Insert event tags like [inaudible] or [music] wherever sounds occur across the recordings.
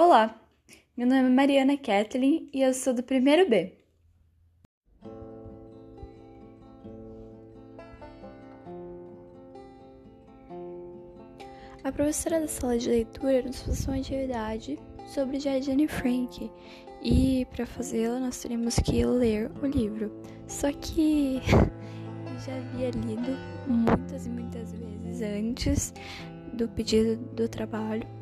Olá, meu nome é Mariana Kathleen e eu sou do primeiro B. A professora da sala de leitura nos passou uma atividade sobre Jane Frank e para fazê-la nós teríamos que ler o livro. Só que eu [laughs] já havia lido muitas e muitas vezes antes do pedido do trabalho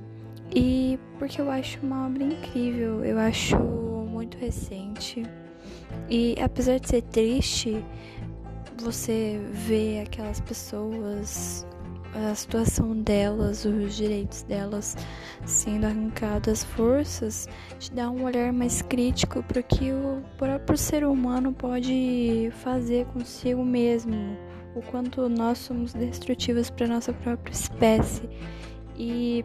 e porque eu acho uma obra incrível, eu acho muito recente. E apesar de ser triste, você vê aquelas pessoas, a situação delas, os direitos delas sendo arrancados, as forças, te dá um olhar mais crítico para o que o próprio ser humano pode fazer consigo mesmo, o quanto nós somos destrutivos para nossa própria espécie. E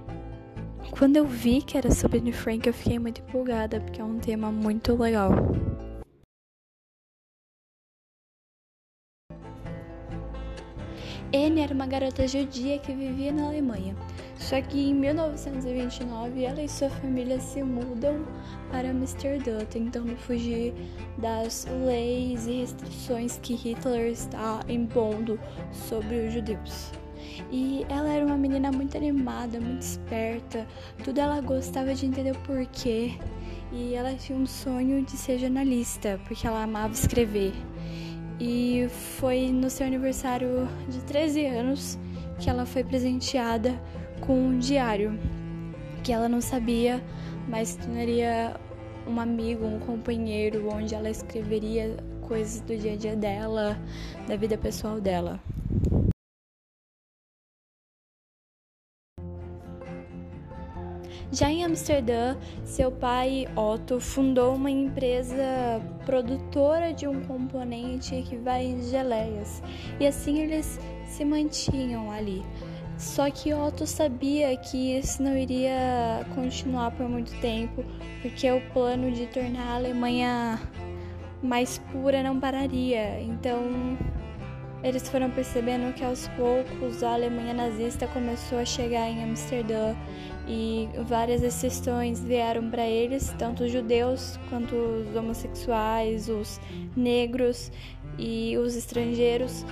quando eu vi que era sobre Anne Frank, eu fiquei muito empolgada, porque é um tema muito legal. Anne era uma garota judia que vivia na Alemanha. Só que em 1929 ela e sua família se mudam para Amsterdã, tentando fugir das leis e restrições que Hitler está impondo sobre os judeus. E ela era uma menina muito animada, muito esperta, tudo ela gostava de entender o porquê. E ela tinha um sonho de ser jornalista, porque ela amava escrever. E foi no seu aniversário de 13 anos que ela foi presenteada com um diário que ela não sabia, mas tornaria um amigo, um companheiro, onde ela escreveria coisas do dia a dia dela, da vida pessoal dela. Já em Amsterdã, seu pai Otto fundou uma empresa produtora de um componente que vai em geleias, e assim eles se mantinham ali. Só que Otto sabia que isso não iria continuar por muito tempo, porque o plano de tornar a Alemanha mais pura não pararia. Então, eles foram percebendo que aos poucos a Alemanha nazista começou a chegar em Amsterdã e várias exceções vieram para eles, tanto os judeus quanto os homossexuais, os negros e os estrangeiros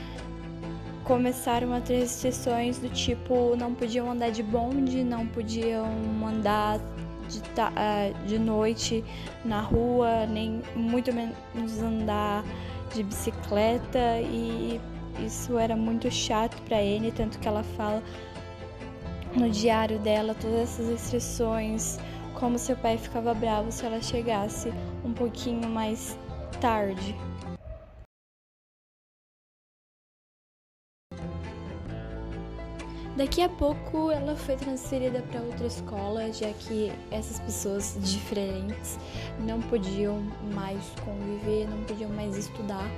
começaram a ter restrições do tipo não podiam andar de bonde, não podiam andar de, ah, de noite na rua, nem muito menos andar de bicicleta e isso era muito chato para ele, tanto que ela fala no diário dela todas essas restrições, como seu pai ficava bravo se ela chegasse um pouquinho mais tarde. Daqui a pouco ela foi transferida para outra escola, já que essas pessoas diferentes não podiam mais conviver, não podiam mais estudar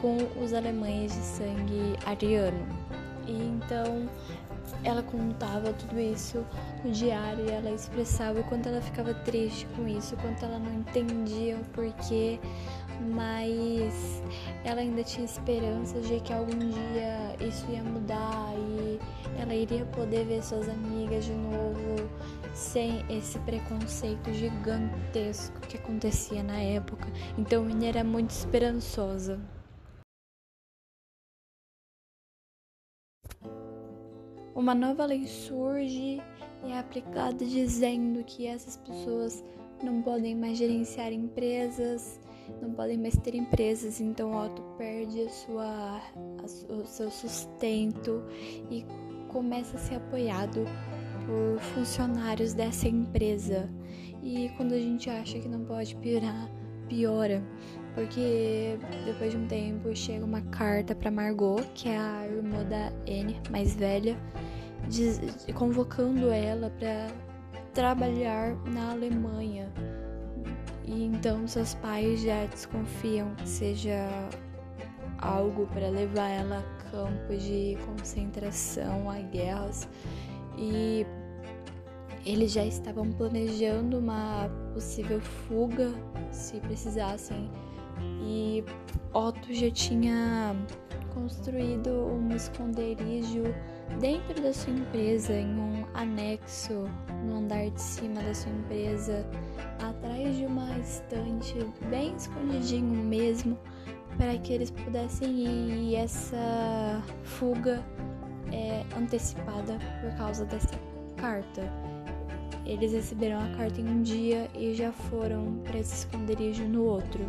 com os alemães de sangue ariano. E então ela contava tudo isso no diário e ela expressava o quanto ela ficava triste com isso, o quanto ela não entendia o porquê, mas ela ainda tinha esperança de que algum dia isso ia mudar e ela iria poder ver suas amigas de novo sem esse preconceito gigantesco que acontecia na época. Então, Minnie era muito esperançosa. uma nova lei surge e é aplicada dizendo que essas pessoas não podem mais gerenciar empresas, não podem mais ter empresas, então Otto perde a sua, a, o seu sustento e começa a ser apoiado por funcionários dessa empresa. E quando a gente acha que não pode piorar, piora, porque depois de um tempo chega uma carta para Margot, que é a irmã da Anne, mais velha, convocando ela para trabalhar na Alemanha. E então seus pais já desconfiam que seja algo para levar ela a campos de concentração, a guerras. E eles já estavam planejando uma possível fuga se precisassem. E Otto já tinha construído um esconderijo dentro da sua empresa, em um anexo no andar de cima da sua empresa, atrás de uma estante, bem escondidinho mesmo, para que eles pudessem ir e essa fuga é antecipada por causa dessa carta. Eles receberam a carta em um dia e já foram para esse esconderijo no outro.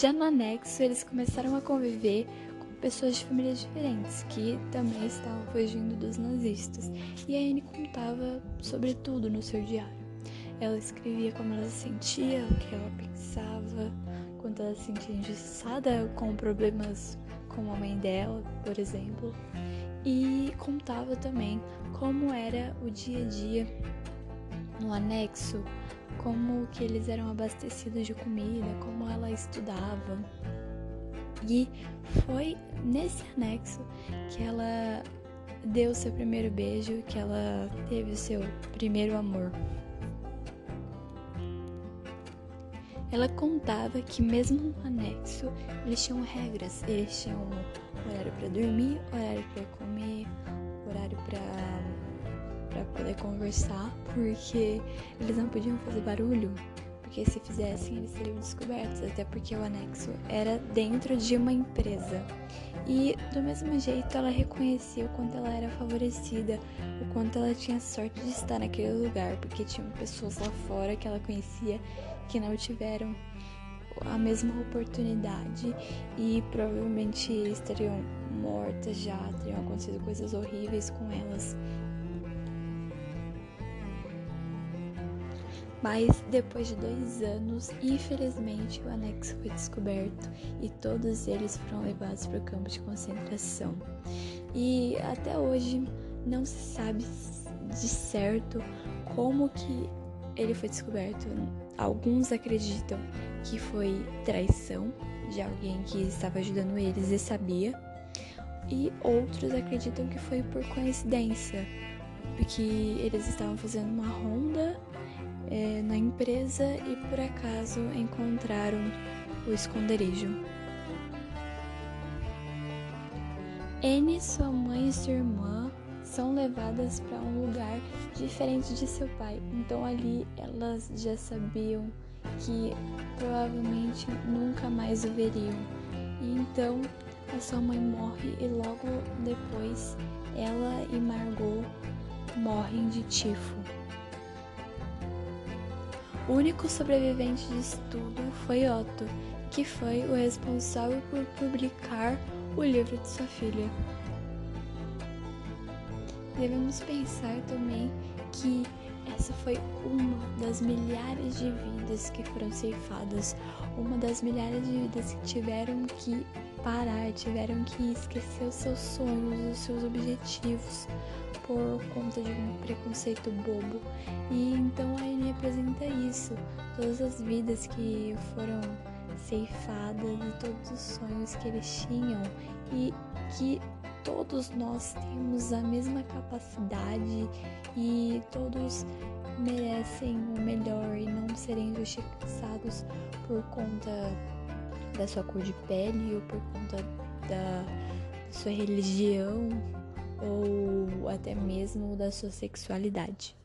Já no anexo, eles começaram a conviver com pessoas de famílias diferentes que também estavam fugindo dos nazistas. E a Anne contava sobre tudo no seu diário. Ela escrevia como ela se sentia, o que ela pensava, quando ela se sentia injustiçada com problemas com a mãe dela, por exemplo. E contava também como era o dia a dia no anexo como que eles eram abastecidos de comida, como ela estudava. E foi nesse anexo que ela deu seu primeiro beijo, que ela teve o seu primeiro amor. Ela contava que mesmo no anexo eles tinham regras, eles tinham horário para dormir, horário para comer, horário para para poder conversar, porque eles não podiam fazer barulho, porque se fizessem eles seriam descobertos, até porque o anexo era dentro de uma empresa. E do mesmo jeito ela reconhecia o quanto ela era favorecida, o quanto ela tinha sorte de estar naquele lugar, porque tinham pessoas lá fora que ela conhecia que não tiveram a mesma oportunidade e provavelmente estariam mortas já, teriam acontecido coisas horríveis com elas. Mas depois de dois anos, infelizmente, o anexo foi descoberto e todos eles foram levados para o campo de concentração. E até hoje não se sabe de certo como que ele foi descoberto. Alguns acreditam que foi traição de alguém que estava ajudando eles e sabia, e outros acreditam que foi por coincidência, porque eles estavam fazendo uma ronda é, na empresa e por acaso encontraram o esconderijo. N, sua mãe e sua irmã são levadas para um lugar diferente de seu pai. Então ali elas já sabiam que provavelmente nunca mais o veriam. E então a sua mãe morre e logo depois ela e Margot morrem de tifo. O único sobrevivente disso tudo foi Otto, que foi o responsável por publicar o livro de sua filha. Devemos pensar também que essa foi uma das milhares de vidas que foram ceifadas, uma das milhares de vidas que tiveram que parar, tiveram que esquecer os seus sonhos, os seus objetivos por conta de um preconceito bobo. E então a Annie apresenta isso, todas as vidas que foram ceifadas e todos os sonhos que eles tinham e que todos nós temos a mesma capacidade e todos merecem o melhor e não serem injustiçados por conta da sua cor de pele ou por conta da sua religião ou até mesmo da sua sexualidade.